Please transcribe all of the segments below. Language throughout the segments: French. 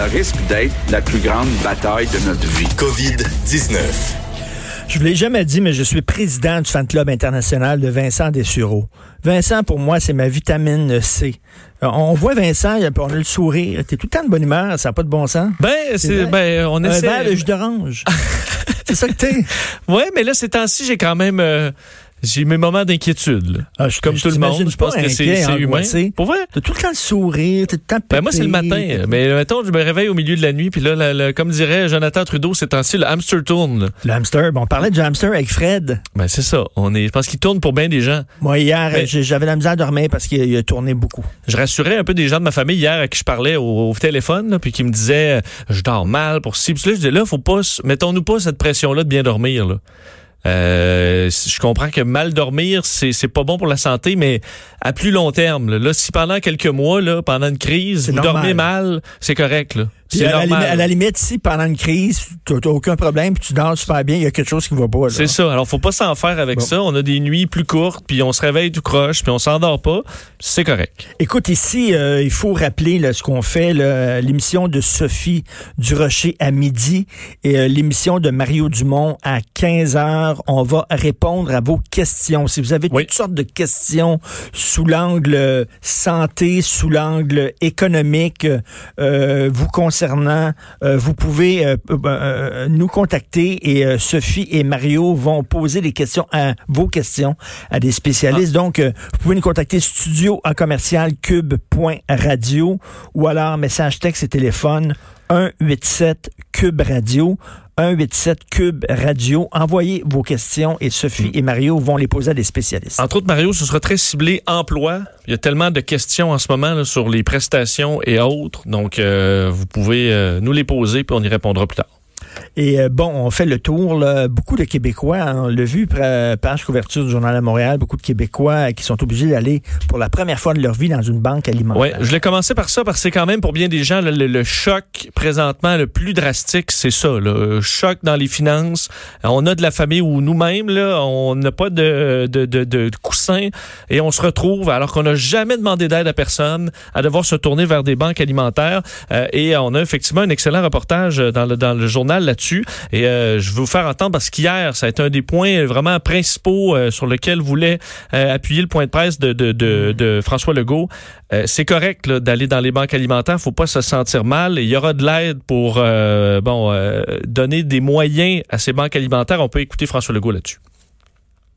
Ça risque d'être la plus grande bataille de notre vie. COVID-19. Je ne l'ai jamais dit, mais je suis président du fan club international de Vincent Dessureau. Vincent, pour moi, c'est ma vitamine C. Euh, on voit Vincent, on a le sourire. T'es tout le temps de bonne humeur, ça n'a pas de bon sens. Ben, c'est, ben, on essaie. Un verre de jus d'orange. c'est ça que t'es. Ouais, mais là, ces temps-ci, j'ai quand même, euh, j'ai mes moments d'inquiétude. Ah, je, Comme tout le monde, je pense que c'est humain. Pour vrai? T'as tout le temps le sourire, t'as tout le temps Ben moi, c'est le matin. Mais mettons, je me réveille au milieu de la nuit, puis là, la- la- comme dirait Jonathan Trudeau, c'est temps-ci, le hamster tourne. là. Le hamster. Bon, on parlait du hamster avec Fred. Ben c'est ça. On est, je pense qu'il tourne pour bien des gens. Moi, hier, Ben- j'avais la misère à dormir parce qu'il a- tourné beaucoup. Je rassurais un peu des gens de ma famille hier à qui je parlais au, au téléphone, là, puis qui me disaient je dors mal pour ci. Puis là, je disais là, faut pas, mettons-nous pas cette pression-là de bien dormir. Là. Euh, je comprends que mal dormir, c'est c'est pas bon pour la santé, mais à plus long terme, là, si pendant quelques mois, là, pendant une crise, vous normal. dormez mal, c'est correct. Là. Puis à, la limite, à la limite, si pendant une crise, t'as t'as aucun problème, puis tu dors super bien, il y a quelque chose qui va pas. C'est ça. Alors, faut pas s'en faire avec Bon. ça. On a des nuits plus courtes, puis on se réveille tout croche, puis on s'endort pas. C'est correct. Écoute, ici, euh, il faut rappeler là, ce qu'on fait, l'émission de Sophie Durocher à midi et euh, l'émission de Mario Dumont à 15 heures. On va répondre à vos questions. Si vous avez Oui. toutes sortes de questions sous l'angle euh, santé, sous l'angle économique, euh, vous concernant, euh, vous pouvez euh, euh, nous contacter et euh, Sophie et Mario vont poser des questions à vos questions à des spécialistes. Donc, euh, vous pouvez nous contacter studio à commercial cube.radio ou alors message texte et téléphone 187 cube radio 187 cube radio. Envoyez vos questions et Sophie et Mario vont les poser à des spécialistes. Entre autres, Mario, ce sera très ciblé emploi. Il y a tellement de questions en ce moment là, sur les prestations et autres. Donc, euh, vous pouvez euh, nous les poser, puis on y répondra plus tard. Et euh, bon, on fait le tour. Là. Beaucoup de Québécois, hein, on l'a vu, pra- page couverture du Journal à Montréal, beaucoup de Québécois euh, qui sont obligés d'aller pour la première fois de leur vie dans une banque alimentaire. Ouais, je l'ai commencé par ça parce que c'est quand même pour bien des gens le, le- le choc présentement le plus drastique, c'est ça, le choc dans les finances. On a de la famille où nous-mêmes là, on n'a pas de, de, de, de coussin et on se retrouve alors qu'on n'a jamais demandé d'aide à personne à devoir se tourner vers des banques alimentaires Euh, et on a effectivement un excellent reportage dans le dans le journal là-dessus et euh, je veux vous faire entendre parce qu'hier ça a été un des points vraiment principaux euh, sur lequel voulait euh, appuyer le point de presse de, de, de, François Legault. C'est correct d'aller dans les banques alimentaires, faut pas se sentir mal. Il y aura de l'aide pour bon donner des moyens à ces banques alimentaires. On peut écouter François Legault là-dessus.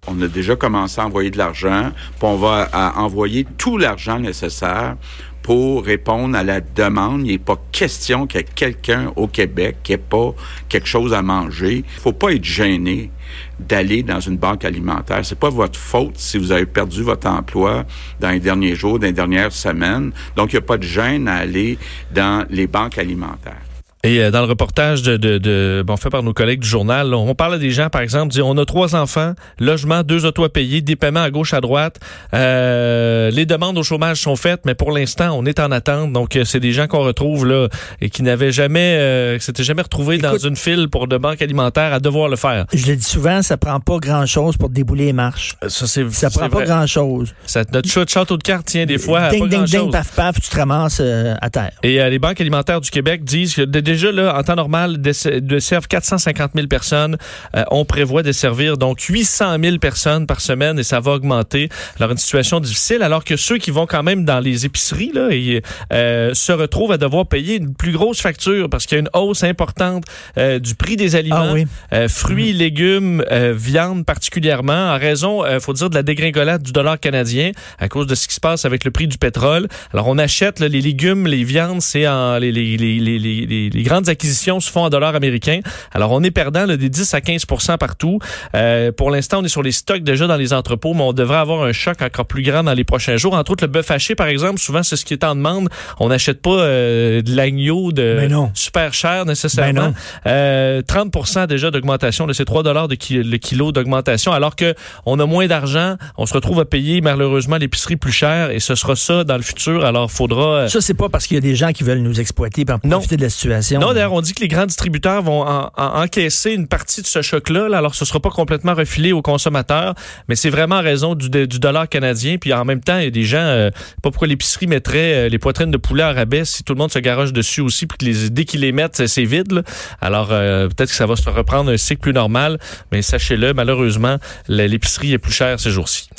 On a déjà commencé à envoyer de l'argent, puis on va envoyer tout l'argent nécessaire pour répondre à la demande. Il n'est pas question qu'il y ait quelqu'un au Québec qui n'ait pas quelque chose à manger. Il faut pas être gêné d'aller dans une banque alimentaire. C'est pas votre faute si vous avez perdu votre emploi dans les derniers jours, dans les dernières semaines. Donc, il n'y a pas de gêne à aller dans les banques alimentaires. Et euh, dans le reportage de, de, de- bon, fait par nos collègues du journal, on parle à des gens, par exemple, disent, on a trois enfants, logement, deux autos à payer, des paiements à gauche, à droite. Euh, les demandes au chômage sont faites, mais pour l'instant, on est en attente. Donc, euh, c'est des gens qu'on retrouve là et qui n'avaient jamais, euh, qui s'étaient jamais retrouvés dans une file pour de banque alimentaire à devoir le faire. Je le dis souvent, ça prend pas grand-chose pour débouler les marches. Ça, c'est, Ça prend pas vrai. grand-chose. Ça, notre chou- château de cartes tient des fois à ding, pas ding, ding, paf, paf, tu te ramasses euh, à terre. Et euh, les banques alimentaires du Québec disent que déjà, là, en temps normal, dess- desservent 450 000 personnes. Euh, on prévoit desservir donc 800 000 personnes par semaine et ça va augmenter. Alors, une situation difficile, alors que ceux qui vont quand même dans les épiceries là, et, euh, se retrouvent à devoir payer une plus grosse facture parce qu'il y a une hausse importante euh, du prix des aliments, Ah oui. fruits, légumes, euh, viande particulièrement, en raison, faut dire, de la dégringolade du dollar canadien à cause de ce qui se passe avec le prix du pétrole. Alors, on achète là, les légumes, les viandes, c'est en les, les, les, les, les, grandes acquisitions se font en dollars américains. Alors, on est perdant là, des 10 à 15 partout. Euh, pour l'instant, on est sur les stocks déjà dans les entrepôts, mais on devrait avoir un choc encore plus grand dans les prochains jours. Entre autres, le bœuf haché, par exemple, souvent, c'est ce qui est en demande. On n'achète pas euh, de l'agneau de Ben non. super cher nécessairement. Ben non. Euh, 30 déjà d'augmentation, de ces 3 dollars de ki- le kilo d'augmentation, alors que on a moins d'argent, on se retrouve à payer malheureusement l'épicerie plus cher et ce sera ça dans le futur. Alors, faudra... euh, Ça, c'est pas parce qu'il y a des gens qui veulent nous exploiter pour Non. profiter de la situation. Non, d'ailleurs, on dit que les grands distributeurs vont en- en- encaisser une partie de ce choc-là. là. Alors, ce sera pas complètement refilé aux consommateurs, mais c'est vraiment en raison du, du dollar canadien. Puis en même temps, il y a des gens, euh, pas pourquoi l'épicerie mettrait euh, les poitrines de poulet à rabais si tout le monde se garoche dessus aussi, puis que les, dès qu'ils les mettent, c'est- vide. là. Alors, euh, peut-être que ça va se reprendre un cycle plus normal, mais sachez-le, malheureusement, l'épicerie est plus chère ces jours-ci.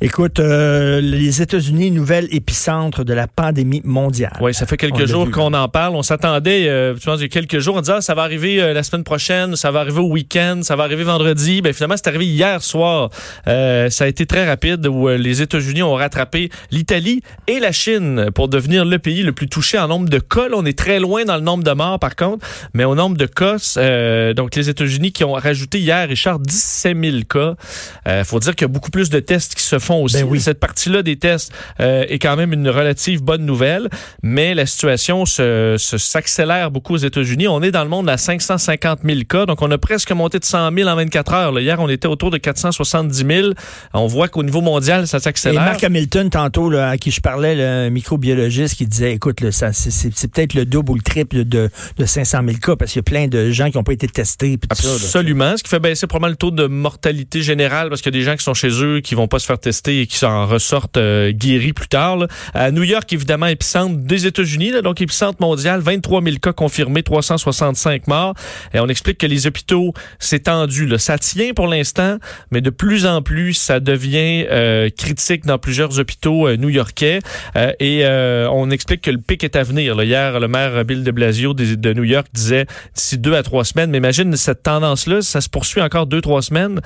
Écoute, euh, les États-Unis, nouvel épicentre de la pandémie mondiale. Oui, ça fait quelques jours qu'on en parle. On s'attendait, tu vois, il y a quelques jours, on disait, ah, ça va arriver euh, la semaine prochaine, ça va arriver au week-end, ça va arriver vendredi. Ben, finalement, c'est arrivé hier soir. Euh, ça a été très rapide où euh, les États-Unis ont rattrapé l'Italie et la Chine pour devenir le pays le plus touché en nombre de cas. Là, on est très loin dans le nombre de morts, par contre, mais au nombre de cas, euh, donc les États-Unis qui ont rajouté hier, Richard, 17 000 cas. Euh, faut dire qu'il y a beaucoup plus de tests qui se font aussi. Ben oui. Cette partie-là des tests euh, est quand même une relative bonne nouvelle, mais la situation se, se- s'accélère beaucoup aux États-Unis. On est dans le monde à 550 000 cas, donc on a presque monté de 100 000 en 24 heures. là. Hier, on était autour de 470 000. On voit qu'au niveau mondial, ça Et s'accélère. Mark Hamilton, tantôt, là, à qui je parlais, le microbiologiste, qui disait, écoute, là, ça, c'est, peut-être le double ou le triple de, de 500 000 cas, parce qu'il y a plein de gens qui n'ont pas été testés. ça. Absolument, ce qui fait baisser probablement le taux de mortalité générale parce qu'il y a des gens qui sont chez eux qui vont pas se faire tester et qui s'en ressortent euh, guéris plus tard. là. À New York, évidemment, épicentre des États-Unis, donc épicentre mondial, 23 000 cas confirmés, 365 morts. Et on explique que les hôpitaux, c'est tendu. Là. Ça tient pour l'instant, mais de plus en plus, ça devient euh, critique dans plusieurs hôpitaux euh, new-yorkais. Euh, et on explique que le pic est à venir. là. Hier, le maire Bill de Blasio de, de New York disait d'ici deux à trois semaines. Mais imagine cette tendance-là, ça se poursuit encore deux, trois semaines.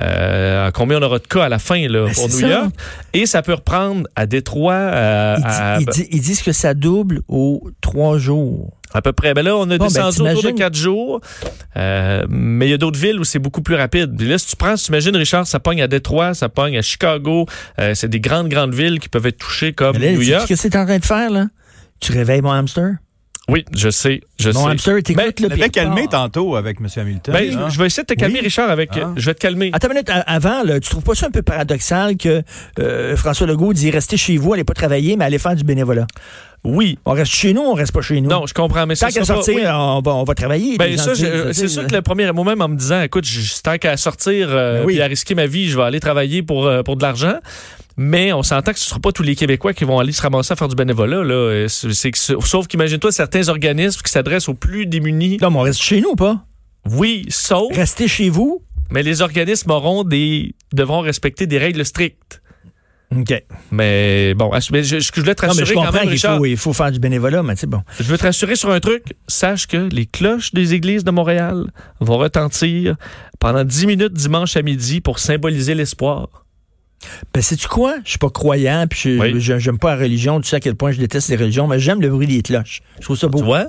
Euh, combien on aura de cas à la fin là, Ben, pour New ça. York? Et ça peut reprendre à Détroit, euh, Ils, à, ils disent que ça double aux trois jours. À peu près. Ben là, on a Bon, ben, descendu autour de quatre jours. Euh, mais il y a d'autres villes où c'est beaucoup plus rapide. Puis là, si tu prends, si tu imagines, Richard, ça pogne à Détroit, ça pogne à Chicago. Euh, c'est des grandes, grandes villes qui peuvent être touchées comme Mais là, New York. ce que c'est en train de faire, là? Tu réveilles mon hamster? Oui, je sais, je Mon sais. hamster, t'écoutes Ben, le Tu pire calmé tantôt avec M. Hamilton. Ben, hein? je vais essayer de te calmer, Oui. Richard, avec. Ah. Je vais te calmer. Attends une minute, avant, là, tu trouves pas ça un peu paradoxal que euh, François Legault dit restez chez vous, allez pas travailler, mais allez faire du bénévolat? Oui. On reste chez nous, on reste pas chez nous. Non, je comprends, mais ça Tant qu'à sortir, oui. on, va, on va travailler. Ben ça, c'est sûr que le premier moi-même en me disant, écoute, je- tant qu'à sortir euh, Ben oui. puis à risquer ma vie, je vais aller travailler pour euh, pour de l'argent. Mais on s'entend que ce ne sera pas tous les Québécois qui vont aller se ramasser à faire du bénévolat. Là. Euh, c'est- c'est que- sauf qu'imagine-toi certains organismes qui s'adressent aux plus démunis. Non, mais on reste chez nous ou pas? Oui, sauf, Restez chez vous. mais les organismes auront des devront respecter des règles strictes. OK. Mais bon, mais je, je voulais te Non, mais rassurer je quand comprends même, Richard. faut, il faut faire du bénévolat, mais c'est bon. Je veux te rassurer sur un truc. Sache que les cloches des églises de Montréal vont retentir pendant 10 minutes dimanche à midi pour symboliser l'espoir. Ben, sais-tu quoi? Je suis pas croyant, puis je- Oui. j'aime pas la religion. Tu sais à quel point je déteste les religions, mais j'aime le bruit des cloches. Je trouve ça beau. Tu vois?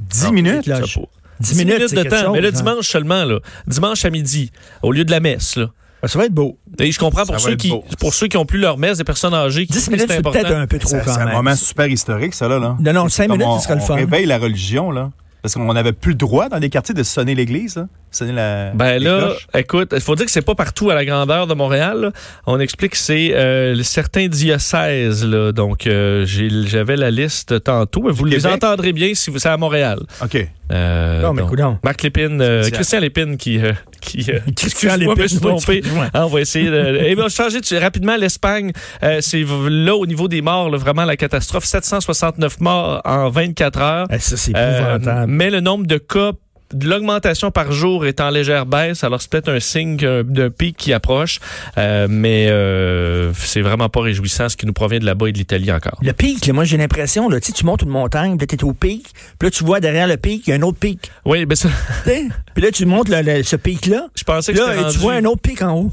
10 minutes? les cloches. Ça, pour- 10 10 minutes, minutes de temps. chose, mais le hein. dimanche seulement, là. Dimanche à midi, au lieu de la messe, là. Ben, ça va être beau. Et je comprends pour ceux qui beau. pour ceux qui ont plus leur messe, des personnes âgées qui 10 disent que minutes, c'est c'est peut-être un peu trop C'est quand c'est un même. moment super historique, ça, là. là. Non, non, C'est 5 comme minutes, on, ce serait le on fun. réveille la religion, là. Parce qu'on n'avait plus le droit dans des quartiers de sonner l'église, là. Sonner la. Ben là, cloches. écoute, il faut dire que c'est pas partout à la grandeur de Montréal. là. On explique que c'est euh, certains diocèses. Là. Donc, euh, j'avais la liste tantôt. mais Vous les entendrez bien si vous c'est à Montréal. OK. Euh, Non, mais donc, coudonc. Marc Lépine, euh, Christian. Lépine qui... euh, qui euh, Christian Lépine, je me suis trompé. excuse-moi. Ah, on va essayer de... Et bien, changer tu- rapidement l'Espagne. euh, c'est là, au niveau des morts, là, vraiment la catastrophe. 769 morts en 24 heures. Eh, ça, c'est Euh, épouvantable. mais le nombre de cas, l'augmentation par jour est en légère baisse. Alors, c'est peut-être un signe d'un pic qui approche. Euh, mais euh, c'est vraiment pas réjouissant ce qui nous provient de là-bas et de l'Italie encore. Le pic, là, moi j'ai l'impression, là, tu sais, tu montes une montagne, puis t'es au pic, puis là, tu vois derrière le pic, il y a un autre pic. Oui, ben ça, puis là, tu montes le- le- ce pic-là, je pensais que là, c'était tu vois un autre pic en haut.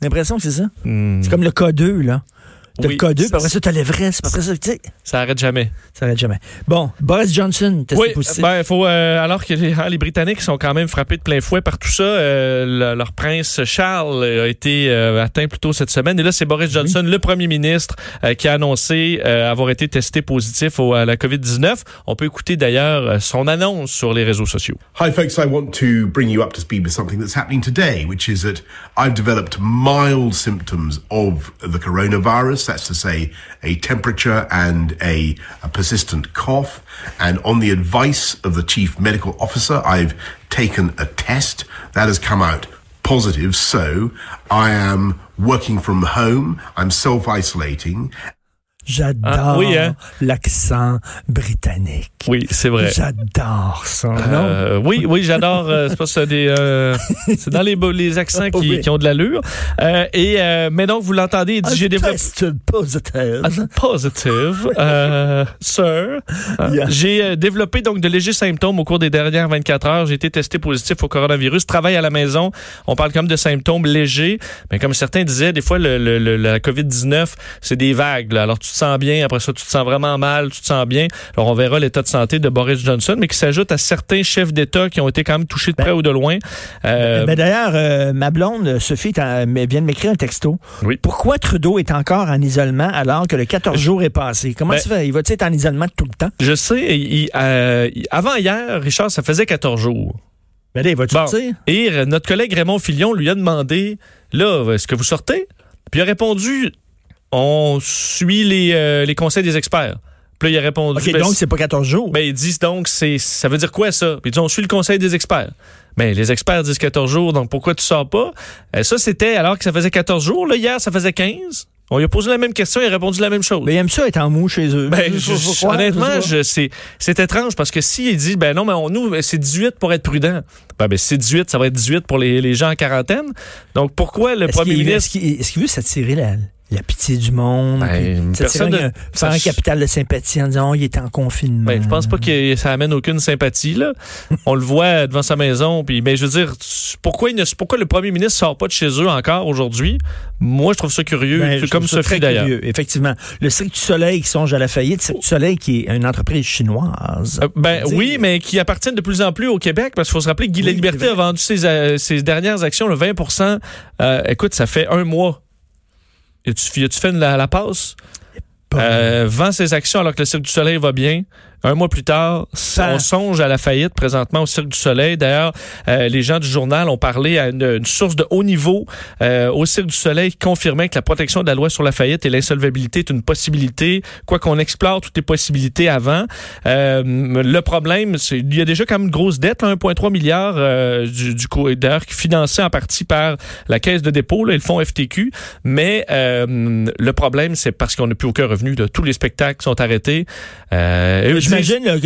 J'ai l'impression que c'est ça. Hmm. C'est comme le K2, là. T'as Oui, le cas 2, puis ça- après ça, t'as l'Everest, après ça, tu sais, Ça arrête jamais. ça arrête jamais. Bon, Boris Johnson, testé Oui, positif. ben, faut, euh, alors que les, hein, les Britanniques sont quand même frappés de plein fouet par tout ça, euh, le- leur prince Charles a été euh, atteint plus tôt cette semaine. Et là, c'est Boris Johnson, le premier ministre, euh, qui a annoncé euh, avoir été testé positif au- à la COVID-19. On peut écouter d'ailleurs euh, son annonce sur les réseaux sociaux. Hi, folks. I want to bring you up to speed with something that's happening today, which is that I've developed mild symptoms of the coronavirus. That's to say, a temperature and a, a persistent cough. And on the advice of the chief medical officer, I've taken a test that has come out positive. So I am working from home. I'm self-isolating J'adore Ah, oui, hein? l'accent britannique. Oui, c'est vrai. J'adore ça, non? Euh, oui, oui, j'adore. euh, c'est pas ça des. euh, c'est dans les, les accents qui, Oui. qui ont de l'allure. Euh, et euh, mais donc vous l'entendez, il dit j'ai développé. Tested positive. Positive, euh, sir. Yeah. J'ai développé donc de légers symptômes au cours des dernières 24 heures. J'ai été testé positif au coronavirus. Travaille à la maison. On parle quand même de symptômes légers, mais comme certains disaient, des fois le, le- le- la COVID-19, c'est des vagues. là. Alors tu sens bien, après ça tu te sens vraiment mal, tu te sens bien. Alors on verra l'état de santé de Boris Johnson, mais qui s'ajoute à certains chefs d'État qui ont été quand même touchés de près ou de loin. Euh, Ben, D'ailleurs, euh, ma blonde, Sophie, mais vient de m'écrire un texto. Oui. Pourquoi Trudeau est encore en isolement alors que le 14 jours est passé? Comment Ben- ça fait? Il va-tu être en isolement tout le temps? je sais, il- euh, avant hier, Richard, ça faisait 14 jours. Ben là, il va-tu Bon. Et notre collègue Raymond Filion lui a demandé là, est-ce que vous sortez? Puis il a répondu on suit les, euh, les conseils des experts. Puis là, il a répondu OK, ben, donc c'est pas 14 jours. ben, ils disent donc c'est ça veut dire quoi ça? Puis ils disent on suit le conseil des experts. Mais les experts disent 14 jours, donc pourquoi tu sors pas? Euh, Ça c'était alors que ça faisait 14 jours, là hier ça faisait 15. On lui a posé la même question, il a répondu la même chose. Ben, il aime ça être en mou chez eux. Ben, je- je- honnêtement, je c'est, c'est étrange parce que s'il dit, ben non, mais on, nous, c'est 18 pour être prudent. Ben, ben, c'est 18, ça va être 18 pour les, les gens en quarantaine. Donc, pourquoi le Est-ce premier ministre. Est-ce qu'il est-ce qu'il veut s'attirer la, la pitié du monde? Ben, puis personne faire un capital de sympathie en disant, oh, il est en confinement. Ben, je pense pas que ça amène aucune sympathie, là. On le voit devant sa maison. Puis, ben, je veux dire, pourquoi, il ne, pourquoi le premier ministre sort pas de chez eux encore aujourd'hui? Moi, je trouve ça curieux, Ben, comme Sophie d'ailleurs. Effectivement. Le Cirque du Soleil qui songe à la faillite, Cirque du Soleil qui est une entreprise chinoise. Euh, ben oui, mais qui appartiennent de plus en plus au Québec, parce qu'il faut se rappeler que Guy Oui, La Liberté c'est a vendu ses, ses dernières actions, le 20% euh, Écoute, ça fait un mois. Y a-tu y a-tu fait la, la passe? Euh, vend ses actions alors que le Cirque du Soleil va bien. Un mois plus tard, Ça- on songe à la faillite présentement au Cirque du Soleil. D'ailleurs, euh, les gens du journal ont parlé à une, une source de haut niveau euh, au Cirque du Soleil qui confirmait que la protection de la loi sur la faillite et l'insolvabilité est une possibilité, quoi qu'on explore toutes les possibilités avant. Euh, le problème, c'est il y a déjà quand même une grosse dette, là, 1,3 milliard euh, du, du coup, d'ailleurs financé en partie par la caisse de dépôt là, et le fonds FTQ. Mais euh, le problème, c'est parce qu'on n'a plus aucun revenu. Là. Tous les spectacles sont arrêtés. Euh, et J'imagine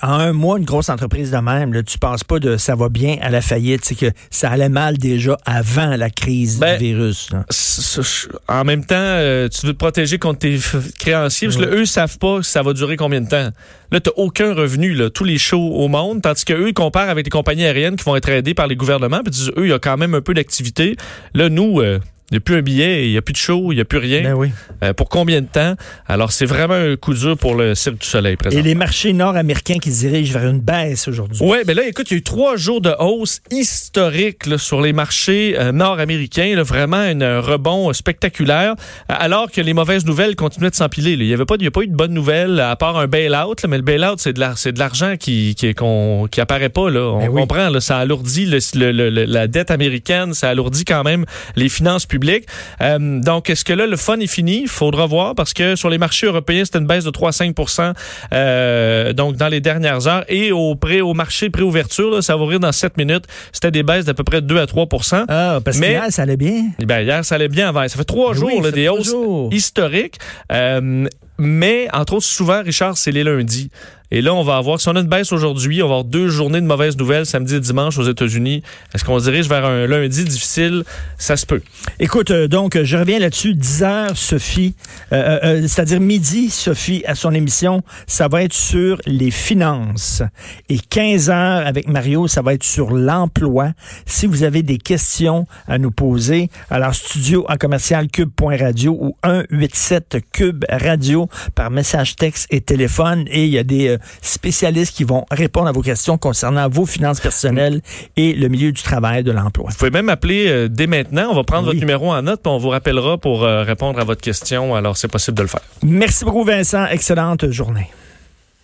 qu'en un mois, une grosse entreprise de même, là, tu penses pas de ça va bien à la faillite, c'est que ça allait mal déjà avant la crise Ben, du virus. là. S- s- en même temps, euh, tu veux te protéger contre tes créanciers, parce que là, eux savent pas ça va durer combien de temps. Là, tu aucun revenu, là, tous les shows au monde, tandis qu'eux, ils comparent avec les compagnies aériennes qui vont être aidées par les gouvernements, puis disent, eux, il y a quand même un peu d'activité. Là, nous, euh, il n'y a plus un billet, il n'y a plus de show, il n'y a plus rien. Ben oui. Euh, pour combien de temps? Alors, c'est vraiment un coup dur pour le Cirque du Soleil, présent. Et les marchés nord-américains qui se dirigent vers une baisse aujourd'hui. Oui, mais là, écoute, il y a eu trois jours de hausse historique là, sur les marchés euh, nord-américains. Vraiment un euh, rebond spectaculaire, euh, alors que les mauvaises nouvelles continuaient de s'empiler. Il n'y avait pas, il y a pas eu de bonnes nouvelles, à part un bail-out. là, Mais le bail-out, c'est de l'argent qui, qui, qu'on- qui apparaît pas. Là. On Ben oui. comprend, là, ça alourdit le- le- le- la dette américaine, ça alourdit quand même les finances publiques. Euh, donc, est-ce que là, le fun est fini? Il faudra voir, parce que sur les marchés européens, c'était une baisse de 3-5 euh, donc dans les dernières heures. Et au pré au marché préouverture, là, ça va ouvrir dans 7 minutes. C'était des baisses d'à peu près 2 à 3 Ah, parce Mais- que hier, ça allait bien. ben, Hier, ça allait bien avant. Ça fait trois jours oui, là, des hausses jours. historiques. Euh, mais, entre autres, souvent, Richard, c'est les lundis. Et là, on va avoir, si on a une baisse aujourd'hui, on va avoir deux journées de mauvaises nouvelles, samedi et dimanche aux États-Unis. Est-ce qu'on dirige vers un lundi difficile? Ça se peut. Écoute, euh, donc, je reviens là-dessus. 10 heures, Sophie, euh, euh, c'est-à-dire midi, Sophie, à son émission, ça va être sur les finances. Et 15 heures avec Mario, ça va être sur l'emploi. Si vous avez des questions à nous poser, alors studio en commercial cube.radio ou 187 cube radio par message texte et téléphone. Et il y a des spécialistes qui vont répondre à vos questions concernant vos finances personnelles et le milieu du travail, de l'emploi. Vous pouvez même appeler euh, dès maintenant. On va prendre votre numéro en note, puis on vous rappellera pour euh, répondre à votre question. Alors, c'est possible de le faire. Merci beaucoup, Vincent. Excellente journée.